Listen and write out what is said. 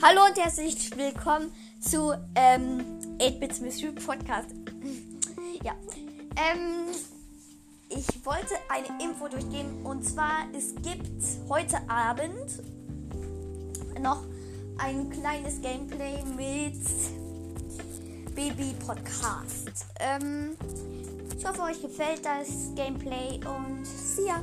Hallo und herzlich willkommen zu ähm, 8-Bits Mystery Podcast. ja. Ähm, ich wollte eine Info durchgehen und zwar es gibt heute Abend noch ein kleines Gameplay mit Baby Podcast. Ähm, ich hoffe, euch gefällt das Gameplay und see ya.